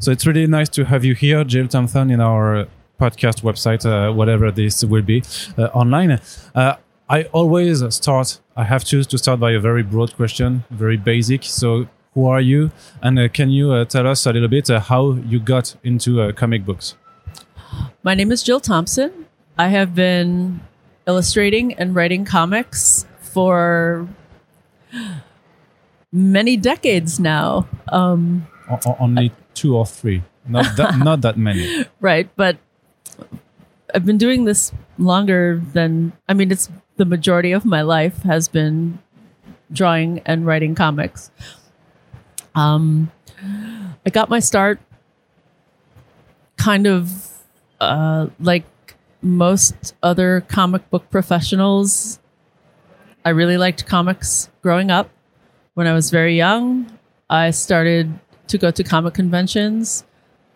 So it's really nice to have you here, Jill Thompson, in our podcast website, uh, whatever this will be uh, online. Uh, I always start, I have to, to start by a very broad question, very basic. So, who are you? And uh, can you uh, tell us a little bit uh, how you got into uh, comic books? My name is Jill Thompson. I have been illustrating and writing comics for many decades now. Um, O- o- only two or three, not that, not that many. right, but I've been doing this longer than I mean it's the majority of my life has been drawing and writing comics. Um I got my start kind of uh like most other comic book professionals. I really liked comics growing up. When I was very young, I started to go to comic conventions.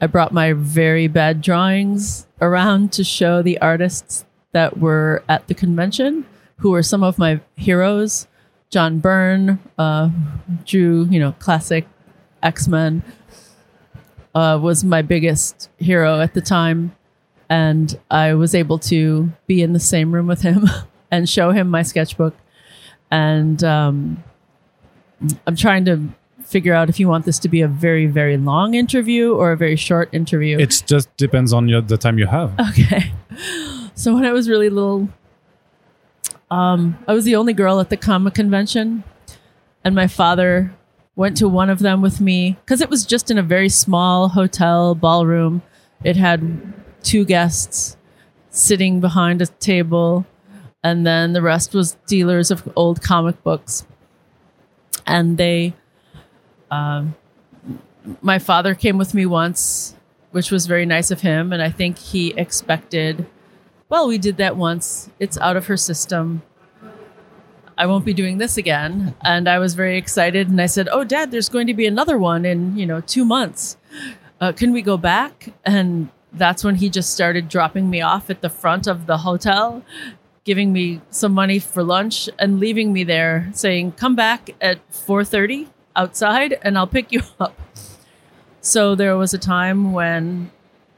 I brought my very bad drawings around to show the artists that were at the convention, who were some of my heroes. John Byrne uh, drew, you know, classic X Men. Uh, was my biggest hero at the time, and I was able to be in the same room with him and show him my sketchbook. And um, I'm trying to figure out if you want this to be a very very long interview or a very short interview. It just depends on your, the time you have. Okay. So when I was really little, um, I was the only girl at the comic convention, and my father went to one of them with me because it was just in a very small hotel ballroom. It had two guests sitting behind a table, and then the rest was dealers of old comic books. And they, um, my father came with me once, which was very nice of him, and I think he expected well, we did that once. It's out of her system. I won't be doing this again. And I was very excited. And I said, Oh, dad, there's going to be another one in, you know, two months. Uh, can we go back? And that's when he just started dropping me off at the front of the hotel, giving me some money for lunch and leaving me there saying, come back at 4.30 outside and I'll pick you up. So there was a time when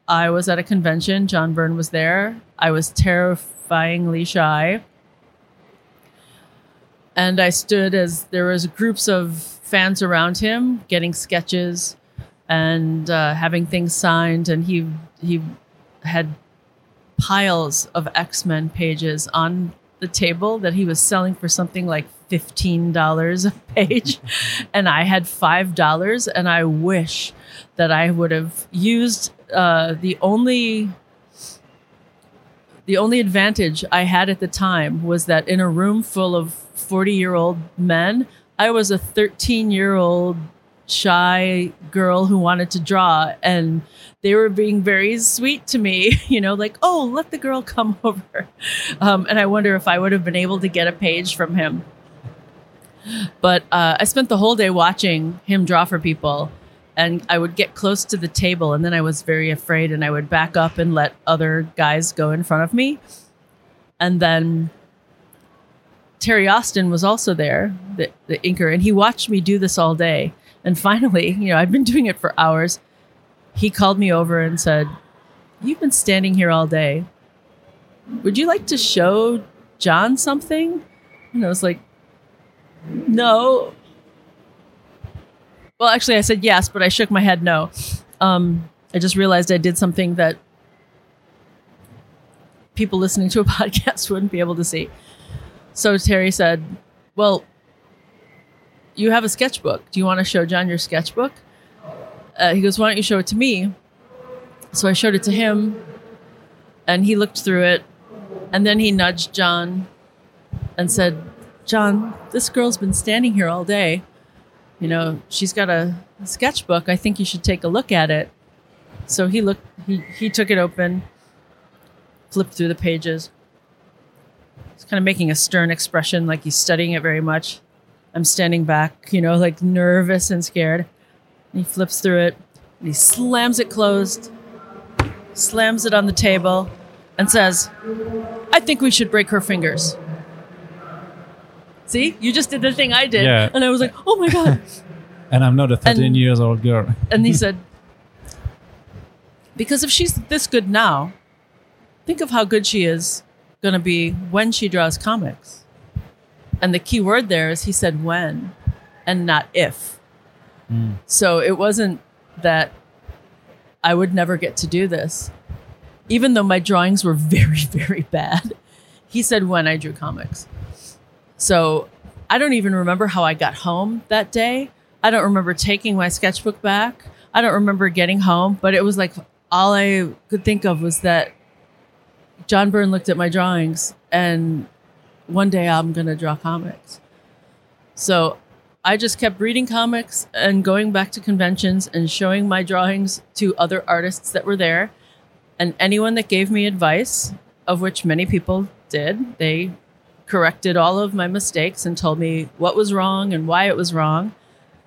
I was at a convention. John Byrne was there. I was terrifyingly shy. And I stood as there was groups of fans around him getting sketches and uh, having things signed. And he he had piles of X Men pages on the table that he was selling for something like fifteen dollars a page, and I had five dollars. And I wish that I would have used uh, the only the only advantage I had at the time was that in a room full of 40 year old men, I was a 13 year old shy girl who wanted to draw and they were being very sweet to me you know like oh let the girl come over um, and i wonder if i would have been able to get a page from him but uh, i spent the whole day watching him draw for people and I would get close to the table, and then I was very afraid, and I would back up and let other guys go in front of me. And then Terry Austin was also there, the, the inker, and he watched me do this all day. And finally, you know, I'd been doing it for hours. He called me over and said, You've been standing here all day. Would you like to show John something? And I was like, No, well, actually, I said yes, but I shook my head no. Um, I just realized I did something that people listening to a podcast wouldn't be able to see. So Terry said, Well, you have a sketchbook. Do you want to show John your sketchbook? Uh, he goes, Why don't you show it to me? So I showed it to him, and he looked through it, and then he nudged John and said, John, this girl's been standing here all day you know, she's got a sketchbook. I think you should take a look at it. So he looked, he, he took it open, flipped through the pages. He's kind of making a stern expression, like he's studying it very much. I'm standing back, you know, like nervous and scared. And he flips through it and he slams it closed, slams it on the table, and says, I think we should break her fingers. See, you just did the thing I did. Yeah. And I was like, oh my God. And I'm not a 13 And- years old girl. and he said, Because if she's this good now, think of how good she is going to be when she draws comics. And the key word there is he said when and not if. Hmm. So it wasn't that I would never get to do this. Even though my drawings were very, very bad, he said when I drew comics. So I don't even remember how I got home that day. I don't remember taking my sketchbook back. I don't remember getting home, but it was like all I could think of was that John Byrne looked at my drawings and one day I'm going to draw comics. So I just kept reading comics and going back to conventions and showing my drawings to other artists that were there. And anyone that gave me advice, of which many people did, they corrected all of my mistakes and told me what was wrong and why it was wrong.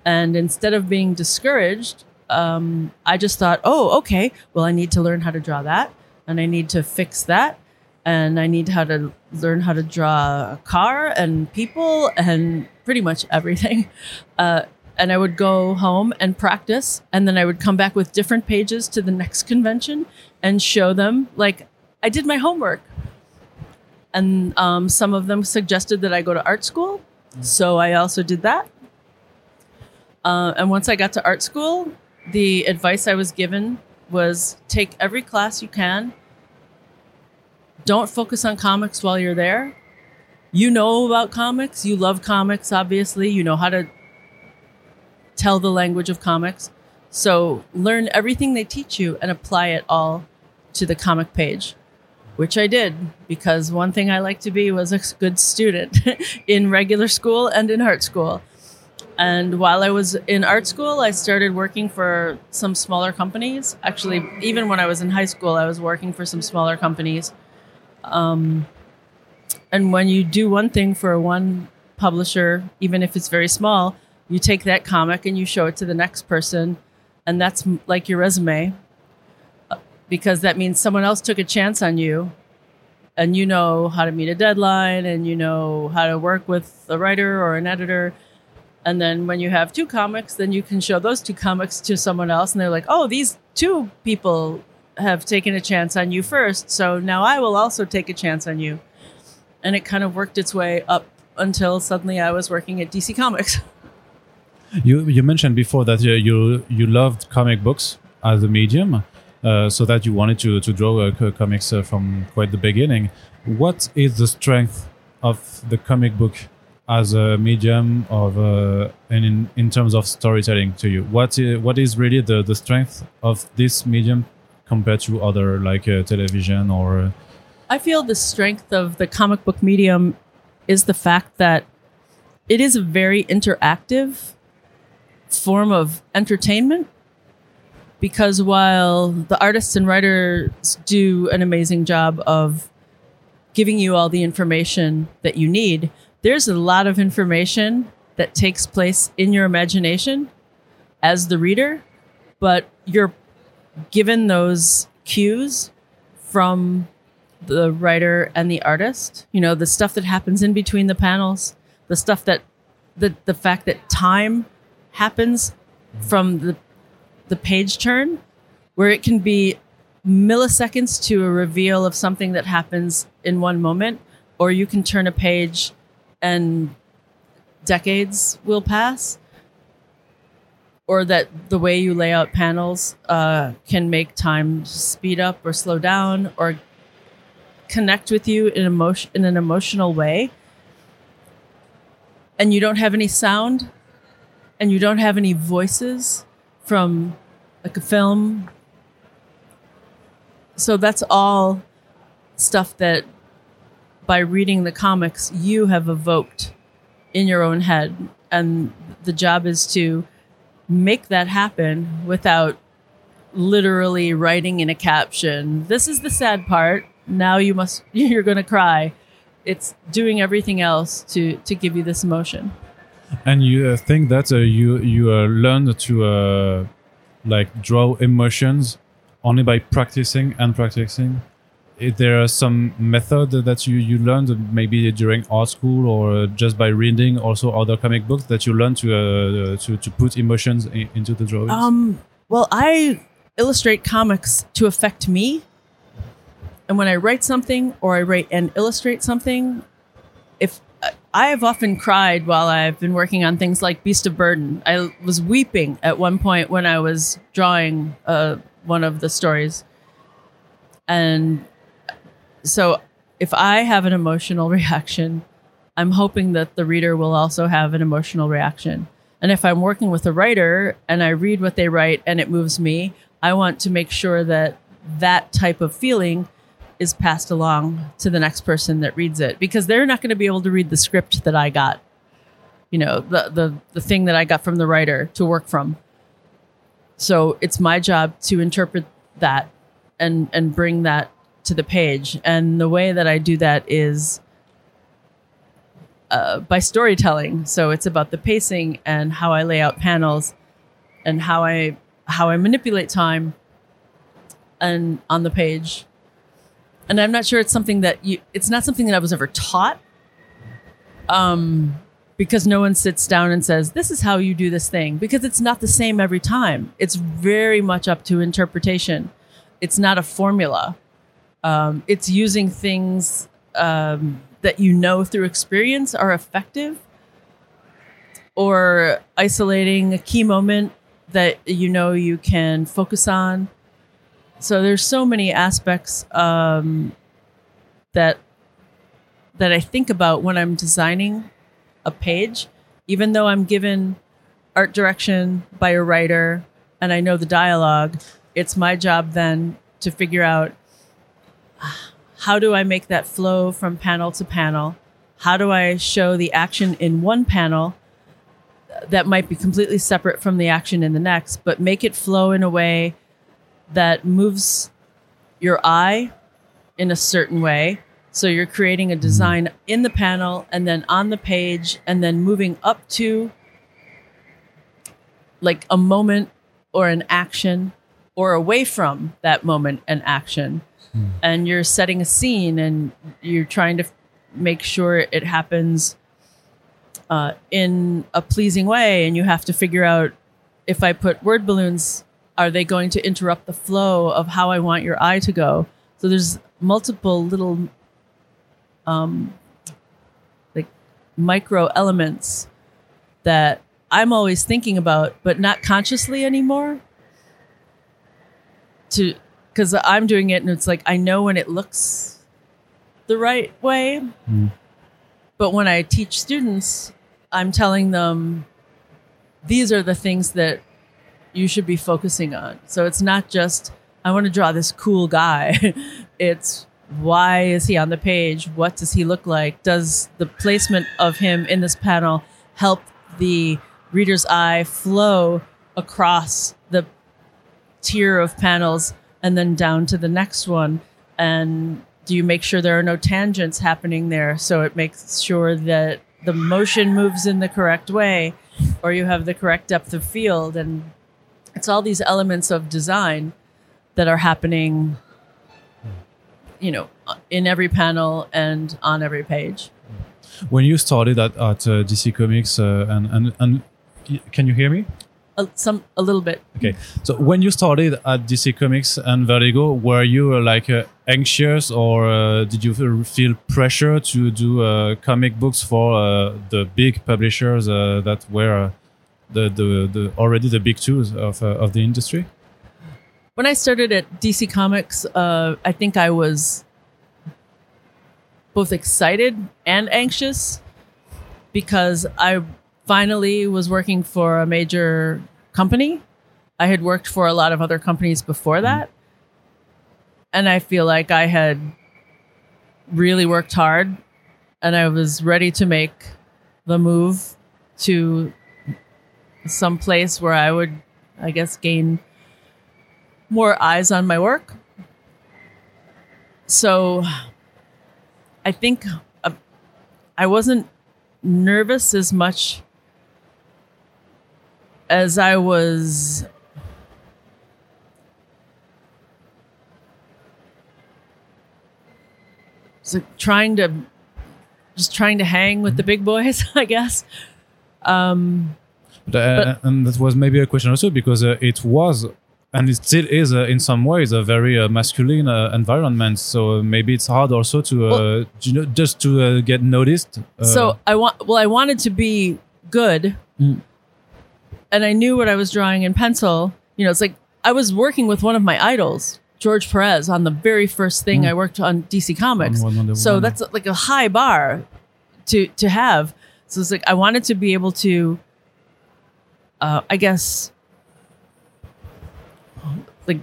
And instead of being discouraged, um, I just thought, oh, okay, well, I need to learn how to draw that and I need to fix that and I need how to learn how to draw a car and people and pretty much everything. Uh, and I would go home and practice, and then I would come back with different pages to the next convention and show them like I did my homework. And um, some of them suggested that I go to art school, so I also did that. Uh, and once I got to art school, the advice I was given was take every class you can. Don't focus on comics while you're there. You know about comics. You love comics, obviously. You know how to tell the language of comics. So learn everything they teach you and apply it all to the comic page, which I did because one thing I like to be was a good student in regular school and in art school. And while I was in art school, I started working for some smaller companies. Actually, even when I was in high school, I was working for some smaller companies. Um, and when you do one thing for one publisher, even if it's very small, you take that comic and you show it to the next person. And that's like your resume because that means someone else took a chance on you and you know how to meet a deadline and you know how to work with a writer or an editor. And then when you have two comics, then you can show those two comics to someone else, and they're like, "Oh, these two people have taken a chance on you first, so now I will also take a chance on you." And it kind of worked its way up until suddenly I was working at DC Comics. You you mentioned before that uh, you you loved comic books as a medium, so that you wanted to to draw uh, comics uh, from quite the beginning. What is the strength of the comic book as a medium of uh, and in, in terms of storytelling to you? What is, what is really the the strength of this medium compared to other like uh, television or? Uh, I feel the strength of the comic book medium is the fact that it is a very interactive form of entertainment because while the artists and writers do an amazing job of giving you all the information that you need, there's a lot of information that takes place in your imagination as the reader, but you're given those cues from the writer and the artist. You know, the stuff that happens in between the panels, the stuff that the the fact that time happens from the the page turn where it can be milliseconds to a reveal of something that happens in one moment or you can turn a page and decades will pass or that the way you lay out panels uh, can make time speed up or slow down or connect with you in emotion in an emotional way. And you don't have any sound and you don't have any voices from like a film. So that's all stuff that by reading the comics you have evoked in your own head. And the job is to make that happen without literally writing in a caption this is the sad part. Now you must you're going to cry. It's doing everything else to to give you this emotion And you uh, think that uh, you you uh, learn to like draw emotions only by practicing and practicing? Is there some method that you you learned maybe during art school or just by reading also other comic books that you learn to uh, to to put emotions in, into the drawings? Um, well, I illustrate comics to affect me. And when I write something or I write and illustrate something, I have often cried while I've been working on things like Beast of Burden. I was weeping at one point when I was drawing uh, one of the stories. And so if I have an emotional reaction, I'm hoping that the reader will also have an emotional reaction. And if I'm working with a writer and I read what they write and it moves me, I want to make sure that that type of feeling is passed along to the next person that reads it because they're not going to be able to read the script that I got. You know, the the the thing that I got from the writer to work from. So it's my job to interpret that and and bring that to the page. And the way that I do that is uh, by storytelling. So it's about the pacing and how I lay out panels and how I how I manipulate time and on the page. And I'm not sure it's something that you it's not something that I was ever taught. Um because no one sits down and says, This is how you do this thing, because it's not the same every time. It's very much up to interpretation. It's not a formula. Um, it's using things um, that you know through experience are effective or isolating a key moment that you know you can focus on so there's so many aspects um, that that i think about when i'm designing a page even though i'm given art direction by a writer and i know the dialogue it's my job then to figure out how do I make that flow from panel to panel? How do I show the action in one panel that might be completely separate from the action in the next, but make it flow in a way that moves your eye in a certain way? So you're creating a design in the panel and then on the page and then moving up to like a moment or an action or away from that moment and action mm. and you're setting a scene and you're trying to make sure it happens uh, in a pleasing way and you have to figure out if i put word balloons are they going to interrupt the flow of how i want your eye to go so there's multiple little um, like micro elements that i'm always thinking about but not consciously anymore to because I'm doing it and it's like I know when it looks the right way. Mm. But when I teach students, I'm telling them these are the things that you should be focusing on. So it's not just I want to draw this cool guy. it's why is he on the page? What does he look like? Does the placement of him in this panel help the reader's eye flow across the tier of panels and then down to the next one and do you make sure there are no tangents happening there so it makes sure that the motion moves in the correct way or you have the correct depth of field and it's all these elements of design that are happening you know in every panel and on every page. When you started at, at uh, dc comics uh, and, and and can you hear me? A, some a little bit. Okay, so when you started at DC Comics and Vertigo, were you uh, like uh, anxious, or uh, did you feel pressure to do uh, comic books for uh, the big publishers uh, that were the, the the already the big two of uh, of the industry? When I started at DC Comics, uh, I think I was both excited and anxious because I finally was working for a major company. I had worked for a lot of other companies before that. And I feel like I had really worked hard and I was ready to make the move to some place where I would, I guess, gain more eyes on my work. So I think uh, I wasn't nervous as much as I was so trying to just trying to hang with the big boys, I guess. Um, but, uh, but, and that was maybe a question also because uh, it was and it still is uh, in some ways a very uh, masculine uh, environment. So maybe it's hard also to uh, Well- you know just to uh, get noticed. Uh, so I want well I wanted to be good Mm. and I knew what I was drawing in pencil. You know, it's like I was working with one of my idols, George Perez, on the very first thing I worked on DC Comics. On So that's like a high bar to to have. So it's like I wanted to be able to uh I guess like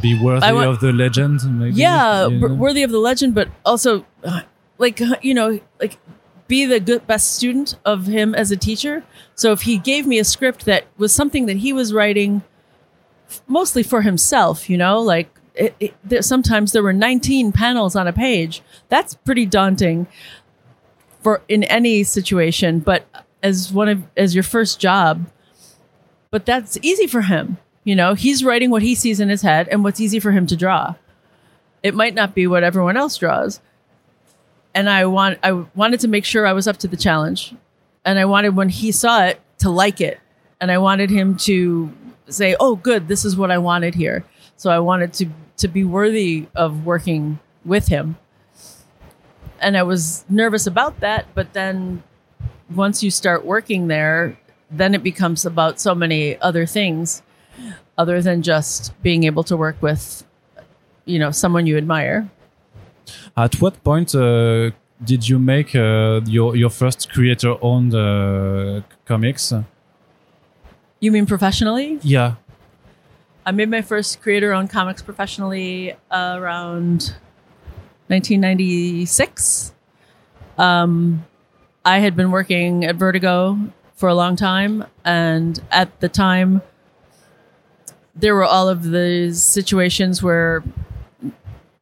be worthy want- of the legend. Maybe, yeah you know? worthy of the legend but also uh, like uh, you know like be the good best student of him as a teacher so if he gave me a script that was something that he was writing f- mostly for himself you know like it, it, there, sometimes there were 19 panels on a page that's pretty daunting for in any situation but as one of as your first job but that's easy for him. You know he's writing what he sees in his head and what's easy for him to draw. It might not be what everyone else draws. And i want i wanted to make sure i was up to the challenge. And i wanted when he saw it to like it. And i wanted him to say oh good this is what i wanted here. So i wanted to to be worthy of working with him. And i was nervous about that but then once you start working there then it becomes about so many other things other than just being able to work with you know someone you admire. At what point uh, did you make uh, your your first creator-owned uh, comics? you mean professionally? Yeah, i made my first creator owned comics professionally uh, around 1996 um, i had been working at vertigo for a long time and at the time there were all of the situations where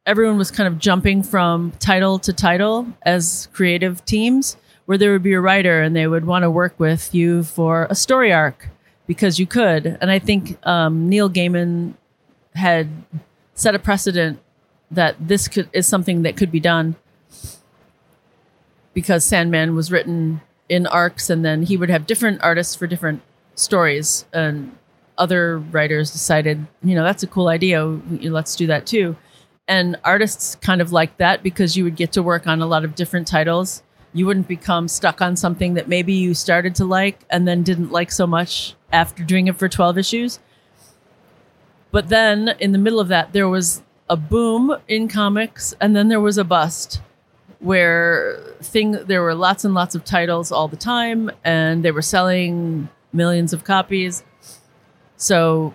everyone was kind of jumping from title to title as creative teams where there would be a writer and they would want to work with you for a story arc because you could. And i think um, neil gaiman had set a precedent that this could is something that could be done because sandman was written in arcs and then he would have different artists for different stories and other writers decided you know that's a cool idea let's do that too. And artists kind of like that because you would get to work on a lot of different titles. You wouldn't become stuck on something that maybe you started to like and then didn't like so much after doing it for 12 issues. But then in the middle of that there was a boom in comics and then there was a bust where thing there were lots and lots of titles all the time and they were selling millions of copies so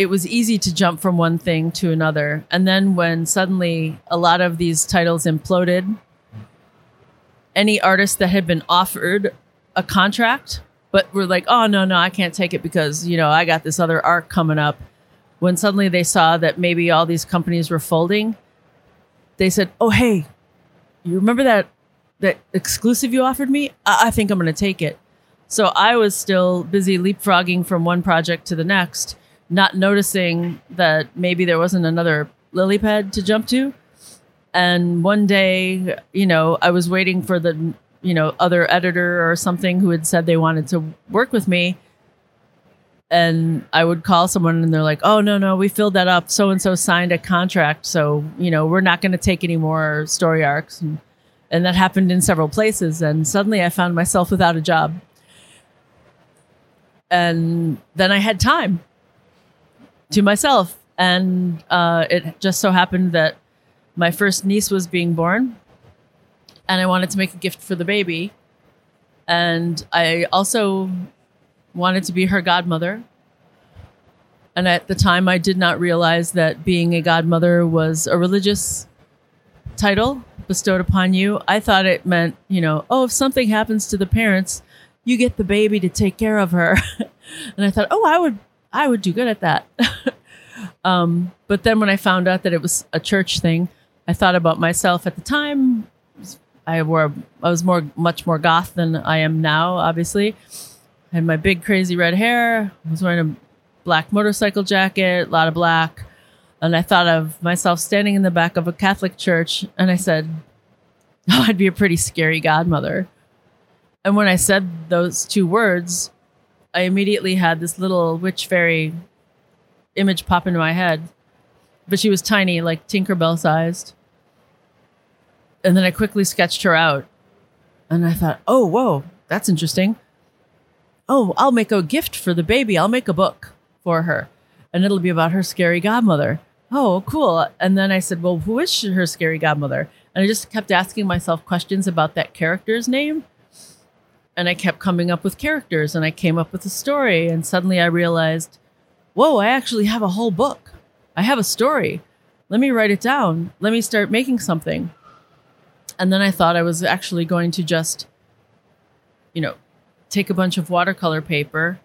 it was easy to jump from one thing to another. And then when suddenly a lot of these titles imploded, any artist that had been offered a contract but were like, "Oh no, no, I can't take it because, you know, I got this other arc coming up." When suddenly they saw that maybe all these companies were folding, they said, "Oh, hey, you remember that that exclusive you offered me? I, I think I'm going to take it." So I was still busy leapfrogging from one project to the next, not noticing that maybe there wasn't another lily pad to jump to. And one day, you know, I was waiting for the, you know, other editor or something who had said they wanted to work with me. And I would call someone and they're like, oh, no, no, we filled that up. So and so signed a contract. So, you know, we're not going to take any more story arcs. And, and that happened in several places. And suddenly I found myself without a job and then I had time to myself. And uh, it just so happened that my first niece was being born, and I wanted to make a gift for the baby. And I also wanted to be her godmother. And at the time, I did not realize that being a godmother was a religious title bestowed upon you. I thought it meant, you know, oh, if something happens to the parents, you get the baby to take care of her. and I thought, oh, I would, I would do good at that. um, but then when I found out that it was a church thing, I thought about myself at the time. I wore, I was more, much more goth than I am now. Obviously, I had my big crazy red hair. I was wearing a black motorcycle jacket, a lot of black, and I thought of myself standing in the back of a Catholic church, and I said, oh, I'd be a pretty scary godmother. And when I said those two words, I immediately had this little witch fairy image pop into my head. But she was tiny, like Tinkerbell sized. And then I quickly sketched her out. And I thought, oh, whoa, that's interesting. Oh, I'll make a gift for the baby. I'll make a book for her. And it'll be about her scary godmother. Oh, cool. And then I said, well, who is her scary godmother? And I just kept asking myself questions about that character's name. And I kept coming up with characters and I came up with a story. And suddenly I realized, whoa, I actually have a whole book. I have a story. Let me write it down. Let me start making something. And then I thought I was actually going to just, you know, take a bunch of watercolor paper,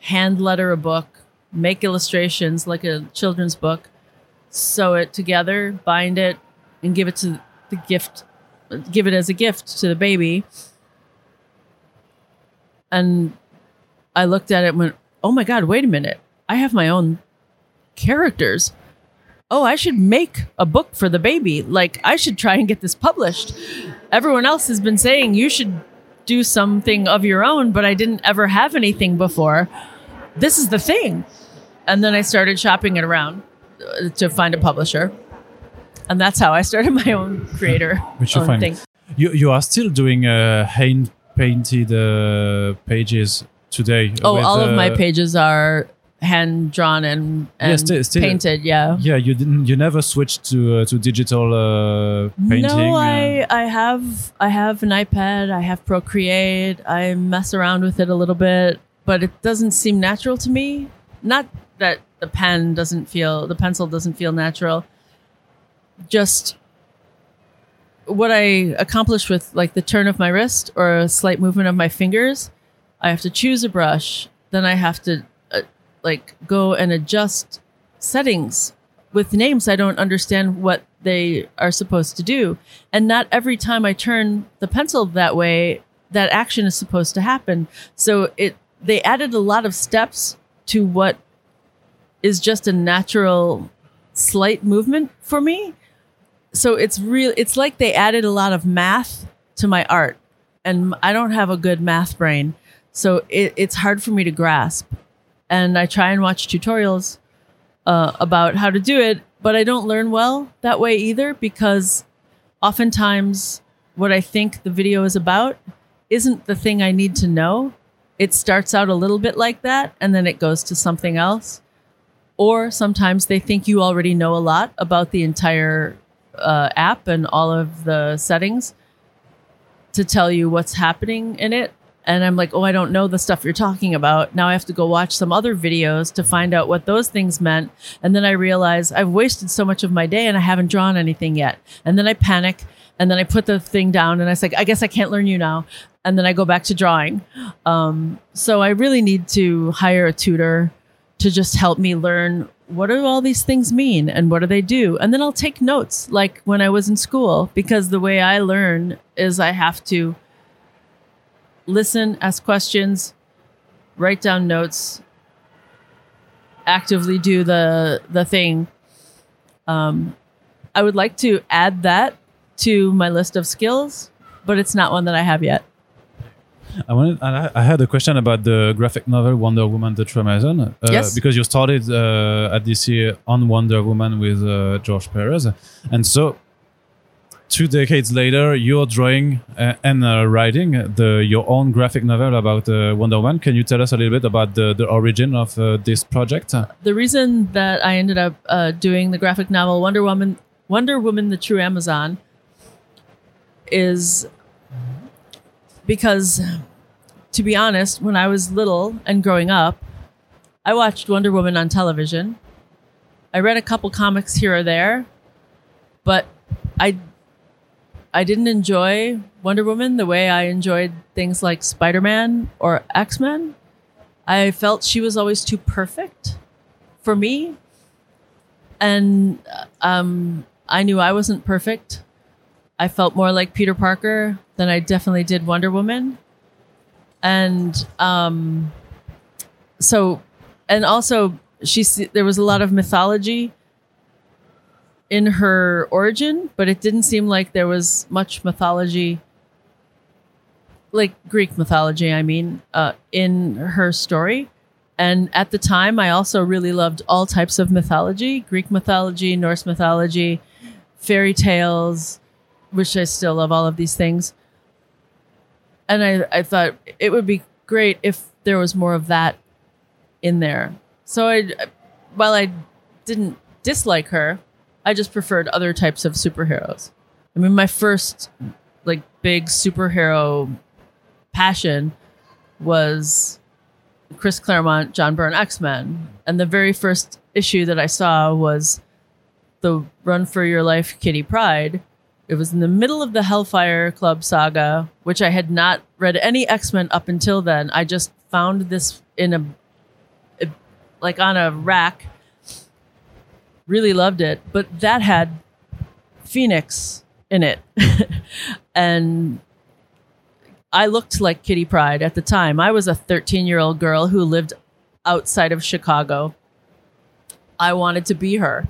hand letter a book, make illustrations like a children's book, sew it together, bind it, and give it to the gift, give it as a gift to the baby. And I looked at it and went, oh my God, wait a minute. I have my own characters. Oh, I should make a book for the baby. Like, I should try and get this published. Everyone else has been saying you should do something of your own, but I didn't ever have anything before. This is the thing. And then I started shopping it around uh, to find a publisher. And that's how I started my own creator Which you own find. thing. You you are still doing uh, hand painted uh, pages today. Oh, with, all of my uh, pages are hand drawn and, and Yeah, still- still- painted. Yeah. Yeah, you didn't. You never switched to uh, to digital uh, painting. No, uh, I I have I have an iPad. I have Procreate. I mess around with it a little bit, but it doesn't seem natural to me. Not that the pen doesn't feel the pencil doesn't feel natural. Just what I accomplish with like the turn of my wrist or a slight movement of my fingers. I have to choose a brush. Then I have to like go and adjust settings with names I don't understand what they are supposed to do. And not every time I turn the pencil that way, that action is supposed to happen. So it they added a lot of steps to what is just a natural slight movement for me. So it's real it's like they added a lot of math to my art. And I don't have a good math brain. So it, it's hard for me to grasp. And I try and watch tutorials uh, about how to do it, but I don't learn well that way either because oftentimes what I think the video is about isn't the thing I need to know. It starts out a little bit like that and then it goes to something else. Or sometimes they think you already know a lot about the entire uh, app and all of the settings to tell you what's happening in it. And I'm like, oh, I don't know the stuff you're talking about. Now I have to go watch some other videos to find out what those things meant. And then I realize I've wasted so much of my day and I haven't drawn anything yet. And then I panic and then I put the thing down and I say, I guess I can't learn you now. And then I go back to drawing. Um, so I really need to hire a tutor to just help me learn what do all these things mean and what do they do and then i'll take notes like when i was in school because the way i learn is i have to listen ask questions write down notes actively do the the thing um, i would like to add that to my list of skills but it's not one that i have yet I wanted. I I had a question about the graphic novel Wonder Woman: The True Amazon. Uh, Yes. Because you started uh, at DC on Wonder Woman with uh, George Perez, and so two decades later, you're drawing uh, and uh, writing the your own graphic novel about uh, Wonder Woman. Can you tell us a little bit about the, the origin of uh, this project? the reason that I ended up uh, doing the graphic novel Wonder Woman, Wonder Woman: The True Amazon, is because, to be honest, when I was little and growing up, I watched Wonder Woman on television. I read a couple comics here or there, but I I didn't enjoy Wonder Woman the way I enjoyed things like Spider Man or X Men. I felt she was always too perfect for me. And um, I knew I wasn't perfect. I felt more like Peter Parker than I definitely did Wonder Woman. And um, so, and also, she there was a lot of mythology in her origin, but it didn't seem like there was much mythology, like Greek mythology, I mean, uh, in her story. And at the time, I also really loved all types of mythology Greek mythology, Norse mythology, fairy tales, which I still love all of these things. And I, I thought it would be great if there was more of that in there. So I, while I didn't dislike her, I just preferred other types of superheroes. I mean, my first like big superhero passion was Chris Claremont, John Byrne X Men, and the very first issue that I saw was the Run for Your Life Kitty Pryde. It was in the middle of the Hellfire Club saga, which I had not read any X Men up until then. I just found this in a, a like on a rack. Really loved it, but that had Phoenix in it, and I looked like Kitty Pryde at the time. I was a 13 year old girl who lived outside of Chicago. I wanted to be her.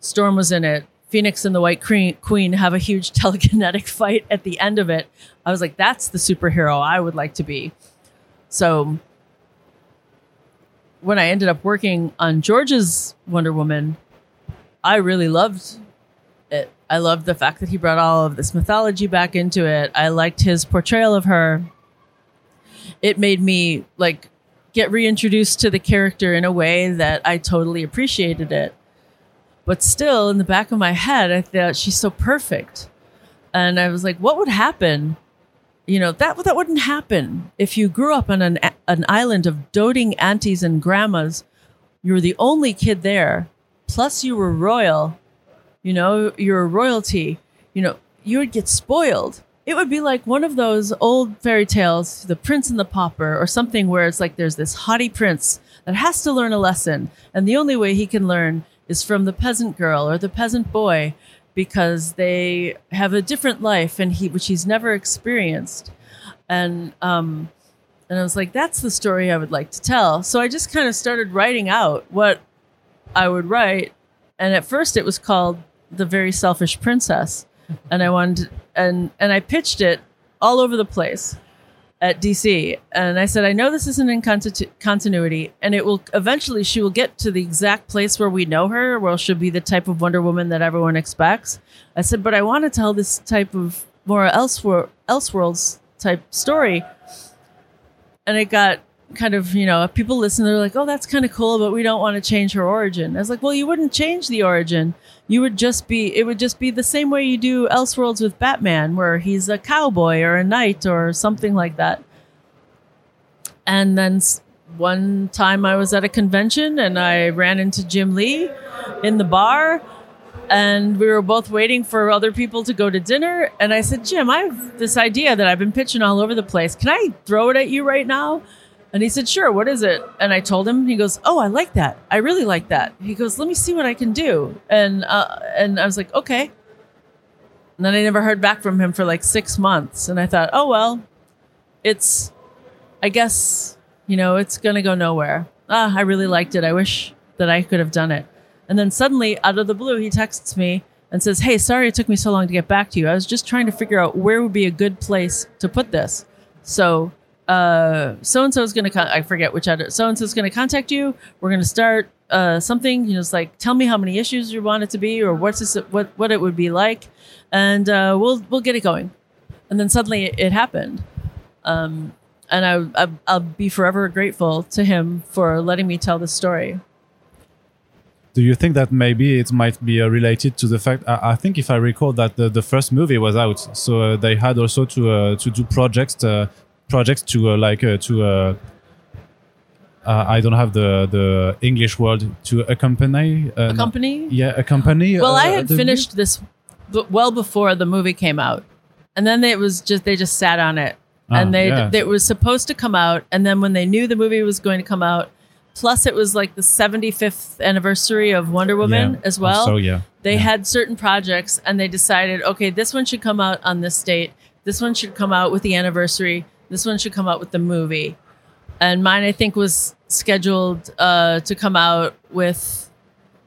Storm was in it. Phoenix and the White Queen have a huge telekinetic fight at the end of it. I was like, that's the superhero I would like to be. So when I ended up working on George's Wonder Woman, I really loved it. I loved the fact that he brought all of this mythology back into it. I liked his portrayal of her. It made me like get reintroduced to the character in a way that I totally appreciated it. But still, in the back of my head, I thought she's so perfect. And I was like, what would happen? You know, that, that wouldn't happen if you grew up on an, an island of doting aunties and grandmas. You were the only kid there. Plus, you were royal you know, you're a royalty, you know, you would get spoiled. It would be like one of those old fairy tales, The Prince and the Pauper, or something where it's like there's this haughty prince that has to learn a lesson. And the only way he can learn is from the peasant girl or the peasant boy because they have a different life and he which he's never experienced. And um and I was like, that's the story I would like to tell. So I just kind of started writing out what I would write. And at first it was called the very selfish princess, and I wanted and and I pitched it all over the place at DC, and I said I know this isn't in continu- continuity, and it will eventually she will get to the exact place where we know her, where she'll be the type of Wonder Woman that everyone expects. I said, but I want to tell this type of more elseworlds type story, and it got kind of, you know, people listen, they're like, oh, that's kind of cool, but we don't want to change her origin. I was like, well, you wouldn't change the origin. You would just be, it would just be the same way you do Elseworlds with Batman, where he's a cowboy or a knight or something like that. And then one time I was at a convention and I ran into Jim Lee in the bar and we were both waiting for other people to go to dinner. And I said, Jim, I have this idea that I've been pitching all over the place. Can I throw it at you right now? And he said, Sure, what is it? And I told him, he goes, Oh, I like that. I really like that. He goes, Let me see what I can do. And uh, and I was like, Okay. And then I never heard back from him for like six months. And I thought, Oh, well, it's, I guess, you know, it's going to go nowhere. Ah, I really liked it. I wish that I could have done it. And then suddenly, out of the blue, he texts me and says, Hey, sorry it took me so long to get back to you. I was just trying to figure out where would be a good place to put this. So so and so is going to con- I forget which so and so is going to contact you. We're going to start uh, something. You know, it's like tell me how many issues you want it to be, or what's this, what what it would be like, and uh, we'll we'll get it going. And then suddenly it, it happened, um, and I, I I'll be forever grateful to him for letting me tell this story. Do you think that maybe it might be uh, related to the fact? I, I, think if I recall that the, the first movie was out, so uh, they had also to uh, to do projects uh, projects to uh, like uh, to uh, I don't have the the English word to accompany. Uh, accompany? Yeah, accompany. Well, I had finished this well before the movie came out, and then it was just they just sat on it, ah, and they yeah. it was supposed to come out, and then when they knew the movie was going to come out, plus it was like the 75th anniversary of Wonder Woman yeah. as well. So yeah, they yeah. had certain projects, and they decided, okay, this one should come out on this date. This one should come out with the anniversary. This one should come out with the movie. And mine, I think, was scheduled uh, to come out with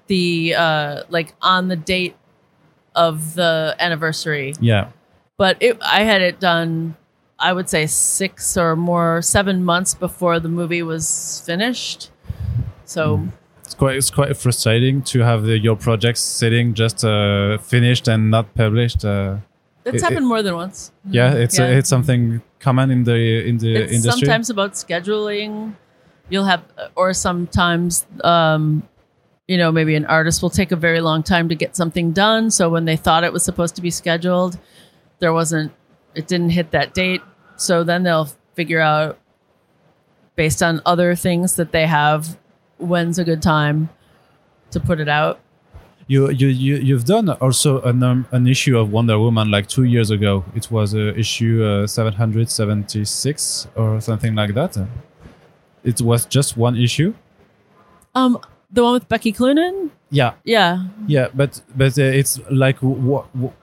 the uh, like on the date of the anniversary. Yeah. But it, I had it done I would say six or more, seven months before the movie was finished. So It's quite it's quite frustrating to have the, your projects sitting just uh, finished and not published. Uh, it's It- happened more than once. yeah, it's Yeah. it's something common in the in the it's industry. sometimes about scheduling. You'll have, or sometimes, um, you know, maybe an artist will take a very long time to get something done. So when they thought it was supposed to be scheduled, there wasn't, it didn't hit that date. So then they'll figure out, based on other things that they have, when's a good time to put it out. You you you you've done also an um, an issue of Wonder Woman like two years ago. It was uh, issue uh, seven hundred seventy six or something like that. It was just one issue. Um, the one with Becky Cloonan. Yeah, Yeah, yeah, but but uh, it's like w- w-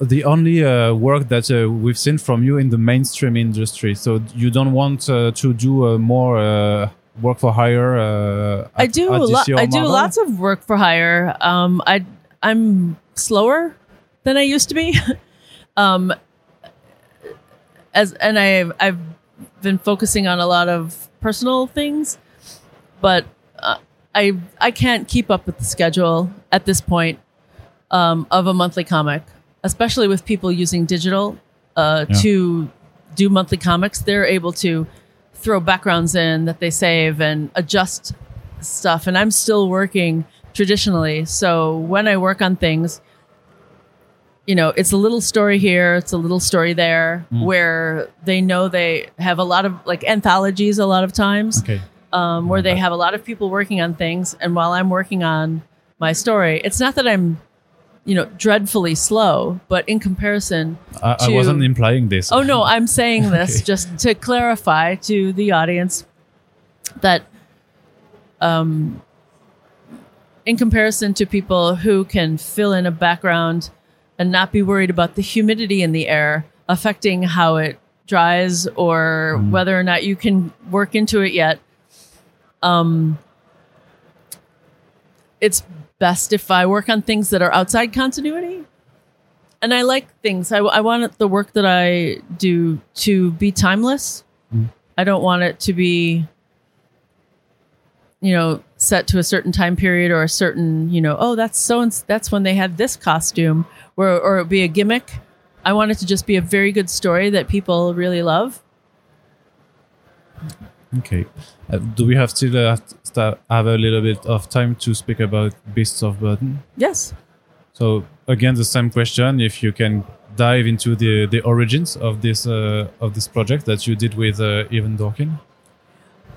the only uh, work that uh, we've seen from you in the mainstream industry. So you don't want uh, to do uh, more uh, work for hire. Uh, I do at a lot. DC or I do lots of work for hire. Um, I I'm slower than I used to be. um, as and I I've been focusing on a lot of personal things, but uh, I I can't keep up with the schedule at this point um, of a monthly comic, especially with people using digital uh, Yeah. to do monthly comics. They're able to throw backgrounds in that they save and adjust stuff and i'm still working traditionally so when i work on things you know it's a little story here it's a little story there where they know they have a lot of like anthologies a lot of times Okay. um, where they have a lot of people working on things and while i'm working on my story it's not that i'm you know dreadfully slow but in comparison I, I wasn't implying this. Oh no, I'm saying this Okay. just to clarify to the audience that um in comparison to people who can fill in a background and not be worried about the humidity in the air affecting how it dries or whether or not you can work into it yet um it's best if I work on things that are outside continuity and I like things. I, I want the work that I do to be timeless. Mm-hmm. I don't want it to be, you know, set to a certain time period or a certain, you know, oh, that's so and that's when they had this costume, or or it be a gimmick. I want it to just be a very good story that people really love. Okay. Uh, do we have still uh, have a little bit of time to speak about Beasts of Burden? Yes. So again, the same question: if you can dive into the the origins of this uh, of this project that you did with uh, Evan Dorkin.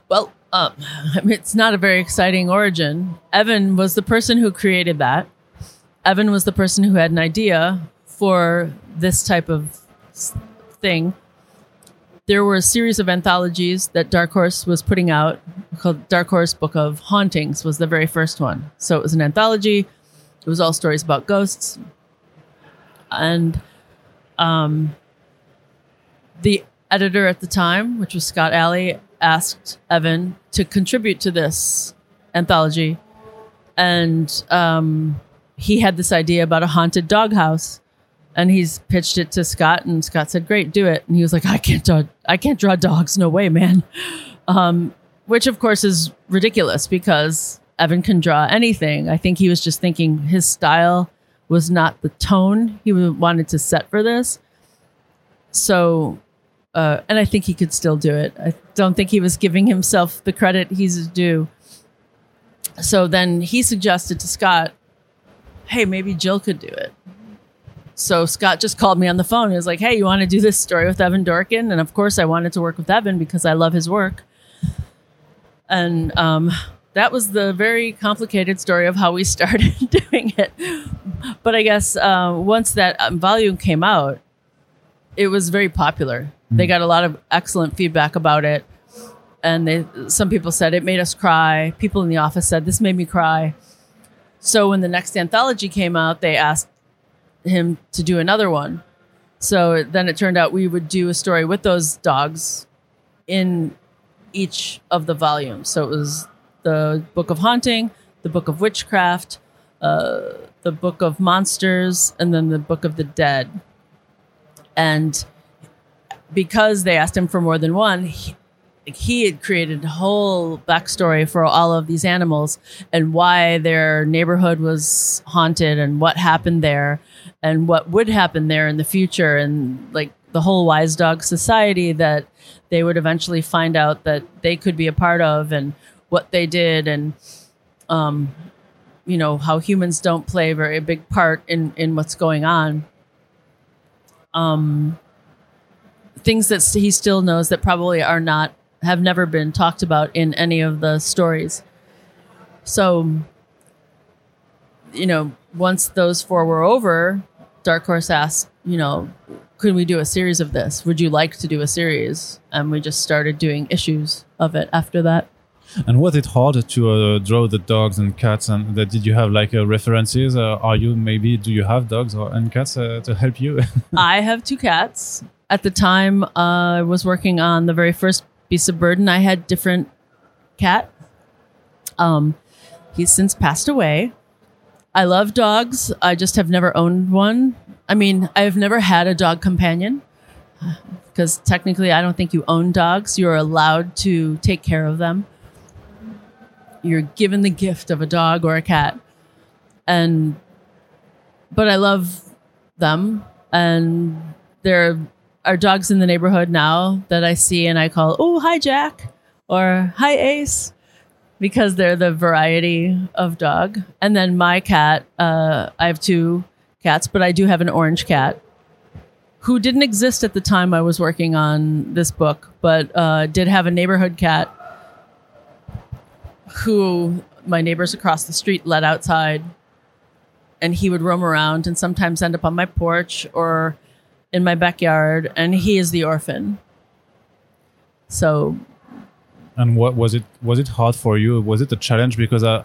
Well, um, I mean, it's not a very exciting origin. Evan was the person who created that. Evan was the person who had an idea for this type of thing. There were a series of anthologies that Dark Horse was putting out called Dark Horse Book of Hauntings was the very first one. So it was an anthology. It was all stories about ghosts. And um, the editor at the time, which was Scott Allie, asked Evan to contribute to this anthology. And um, he had this idea about a haunted doghouse. And he's pitched it to Scott, and Scott said, "Great, do it." And he was like, "I can't draw, I can't draw dogs. No way, man." Um, which, of course, is ridiculous because Evan can draw anything. I think he was just thinking his style was not the tone he wanted to set for this. So uh, and I think he could still do it. I don't think he was giving himself the credit he's due. So then he suggested to Scott, "Hey, maybe Jill could do it." So Scott just called me on the phone. He was like, "Hey, you want to do this story with Evan Dorkin?" And of course, I wanted to work with Evan because I love his work. And um, that was the very complicated story of how we started doing it. But I guess uh, once that um, volume came out, it was very popular. They got a lot of excellent feedback about it, and they some people said it made us cry. People in the office said this made me cry. So when the next anthology came out, they asked him to do another one. So then it turned out we would do a story with those dogs in each of the volumes. So it was the Book of Haunting, the Book of Witchcraft, uh, the Book of Monsters, and then the Book of the Dead. And because they asked him for more than one, he, he had created a whole backstory for all of these animals and why their neighborhood was haunted and what happened there and what would happen there in the future and like the whole wise dog society that they would eventually find out that they could be a part of and what they did and um you know how humans don't play a very big part in in what's going on. Um things that he still knows that probably are not have never been talked about in any of the stories so you know once those four were over dark horse asked you know could we do a series of this would you like to do a series and we just started doing issues of it after that And was it hard to uh, draw the dogs and cats? And that did you have like uh, references? Uh, are you maybe do you have dogs or and cats uh, to help you? I have two cats. At the time uh, I was working on the very first Beast of Burden, I had different cat. Um, he's since passed away. I love dogs. I just have never owned one. I mean, I've never had a dog companion because technically, I don't think you own dogs. You're allowed to take care of them. You're given the gift of a dog or a cat, and but I love them, and there are dogs in the neighborhood now that I see and I call, "Oh, hi Jack," or "Hi Ace." because they're the variety of dog. And then my cat, uh, I have two cats, but I do have an orange cat who didn't exist at the time I was working on this book, but uh, did have a neighborhood cat who my neighbors across the street let outside. And he would roam around and sometimes end up on my porch or in my backyard. And he is the orphan. So and what was it? Was it hard for you? Was it a challenge? Because I,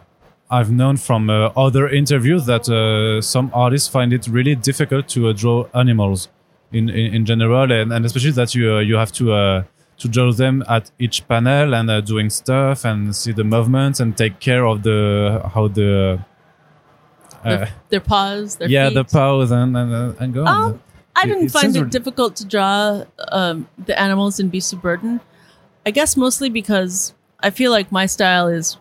I've known from uh, other interviews that uh, some artists find it really difficult to uh, draw animals in, in, in general, and, and especially that you uh, you have to uh, to draw them at each panel and uh, doing stuff and see the movements and take care of the how the. their, their paws, their yeah, feet. the paws and and, and go on. Um, I didn't it find it difficult to draw um, the animals in Beasts of Burden. I guess mostly because I feel like my style is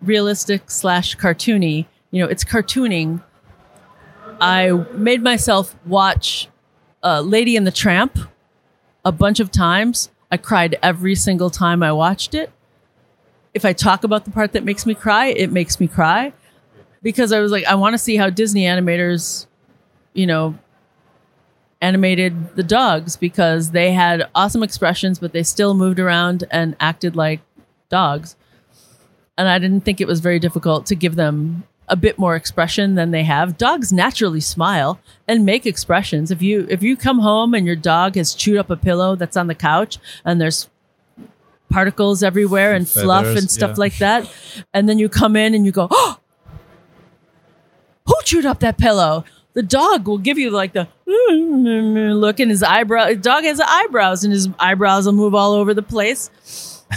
realistic slash cartoony. You know, it's cartooning. I made myself watch uh, Lady and the Tramp a bunch of times. I cried every single time I watched it. If I talk about the part that makes me cry, it makes me cry because I was like, I want to see how Disney animators, you know, animated the dogs because they had awesome expressions, but they still moved around and acted like dogs. And I didn't think it was very difficult to give them a bit more expression than they have. Dogs naturally smile and make expressions. If you if you come home and your dog has chewed up a pillow that's on the couch and there's particles everywhere and fluff and stuff yeah. like that, and then you come in and you go, "Oh, who chewed up that pillow? The dog will give you like the look in his eyebrow. The dog has eyebrows, and his eyebrows will move all over the place.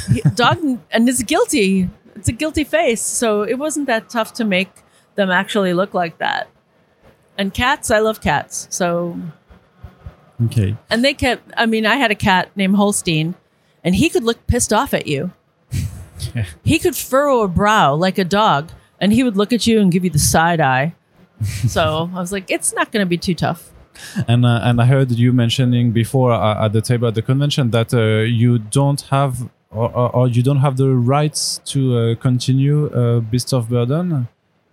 Dog and it's guilty. It's a guilty face. So it wasn't that tough to make them actually look like that. And cats, I love cats. So Okay. and they kept. I mean, I had a cat named Holstein, and he could look pissed off at you. He could furrow a brow like a dog, and he would look at you and give you the side eye. So I was like, it's not going to be too tough. And uh, and I heard you mentioning before uh, at the table at the convention that uh, you don't have or, or, or you don't have the rights to uh, continue uh, Beast of Burden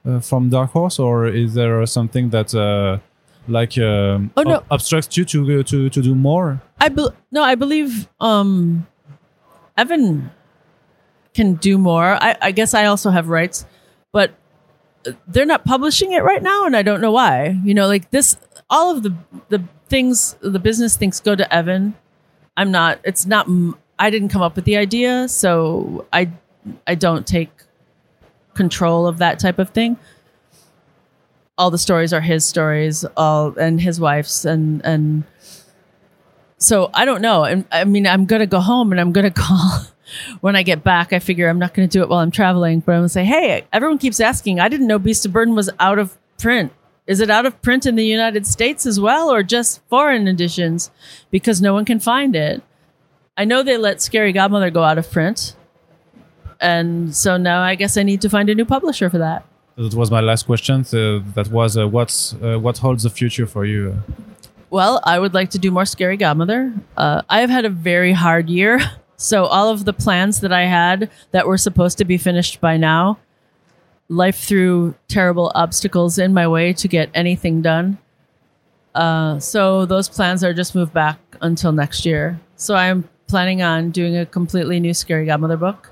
uh, from Dark Horse, or is there something that uh, like um, Oh, no. ob- obstructs you to to to do more? I be- no, I believe um, Evan can do more. I, I guess I also have rights, but they're not publishing it right now, and I don't know why. You know, like this, all of the the things, the business things go to Evan. I'm not. It's not. I didn't come up with the idea, so I I don't take control of that type of thing. All the stories are his stories, all and his wife's, and and so I don't know. And I mean, I'm gonna go home and I'm gonna call when I get back. I figure I'm not gonna do it while I'm traveling, but I'm gonna say, hey, everyone keeps asking. I didn't know Beast of Burden was out of print. Is it out of print in the United States as well, or just foreign editions because no one can find it? I know they let Scary Godmother go out of print. And so now I guess I need to find a new publisher for that. That was my last question. So that was uh, what's uh, what holds the future for you? Well, I would like to do more Scary Godmother. Uh, I have had a very hard year. So, all of the plans that I had that were supposed to be finished by now, life threw terrible obstacles in my way to get anything done. Uh, so, those plans are just moved back until next year. So, I'm planning on doing a completely new Scary Godmother book.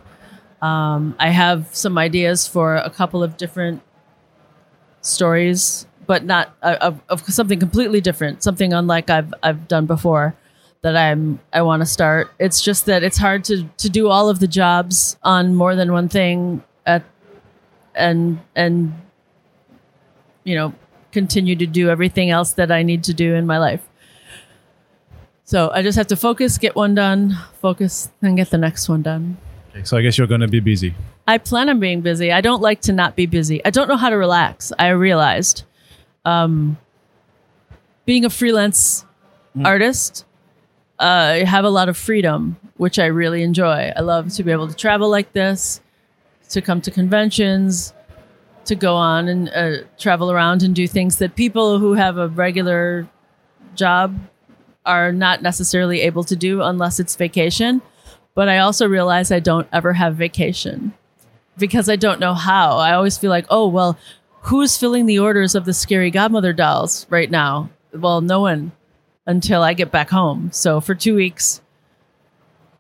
Um, I have some ideas for a couple of different stories, but not uh, of, of something completely different, something unlike I've I've done before that I'm I want to start. It's just that it's hard to to do all of the jobs on more than one thing at and and you know continue to do everything else that I need to do in my life. So I just have to focus, get one done, focus, and get the next one done. Okay, so I guess you're going to be busy. I plan on being busy. I don't like to not be busy. I don't know how to relax. I realized, um, being a freelance artist, uh, I have a lot of freedom, which I really enjoy. I love to be able to travel like this, to come to conventions, to go on and uh, travel around and do things that people who have a regular job are not necessarily able to do unless it's vacation. But I also realize I don't ever have vacation because I don't know how. I always feel like, oh, well, who's filling the orders of the scary godmother dolls right now? Well, no one until I get back home. So for two weeks,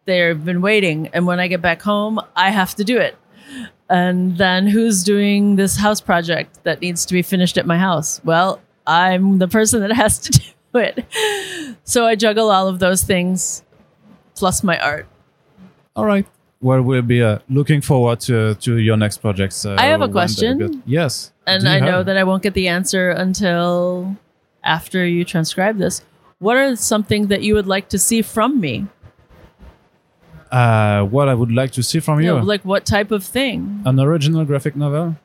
they've been waiting. And when I get back home, I have to do it. And then who's doing this house project that needs to be finished at my house? Well, I'm the person that has to do it. So I juggle all of those things plus my art. All right. Well, we'll be uh, looking forward to to your next projects. Uh, I have a question. Yes. And I know have- that I won't get the answer until after you transcribe this. What are something that you would like to see from me? Uh, what I would like to see from You know, like what type of thing? an original graphic novel,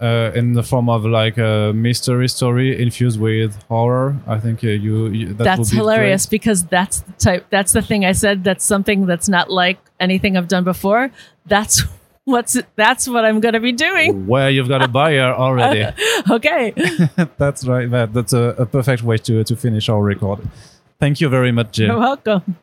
uh, in the form of like a mystery story infused with horror. I think uh, you, you that that's be hilarious because that's the type that's the thing I said that's something that's not like anything I've done before. That's what's that's what I'm going to be doing. Where you've got a buyer already. Okay. that's right. That, that's a, a perfect way to to finish our record. Thank you very much, Jim. You're welcome.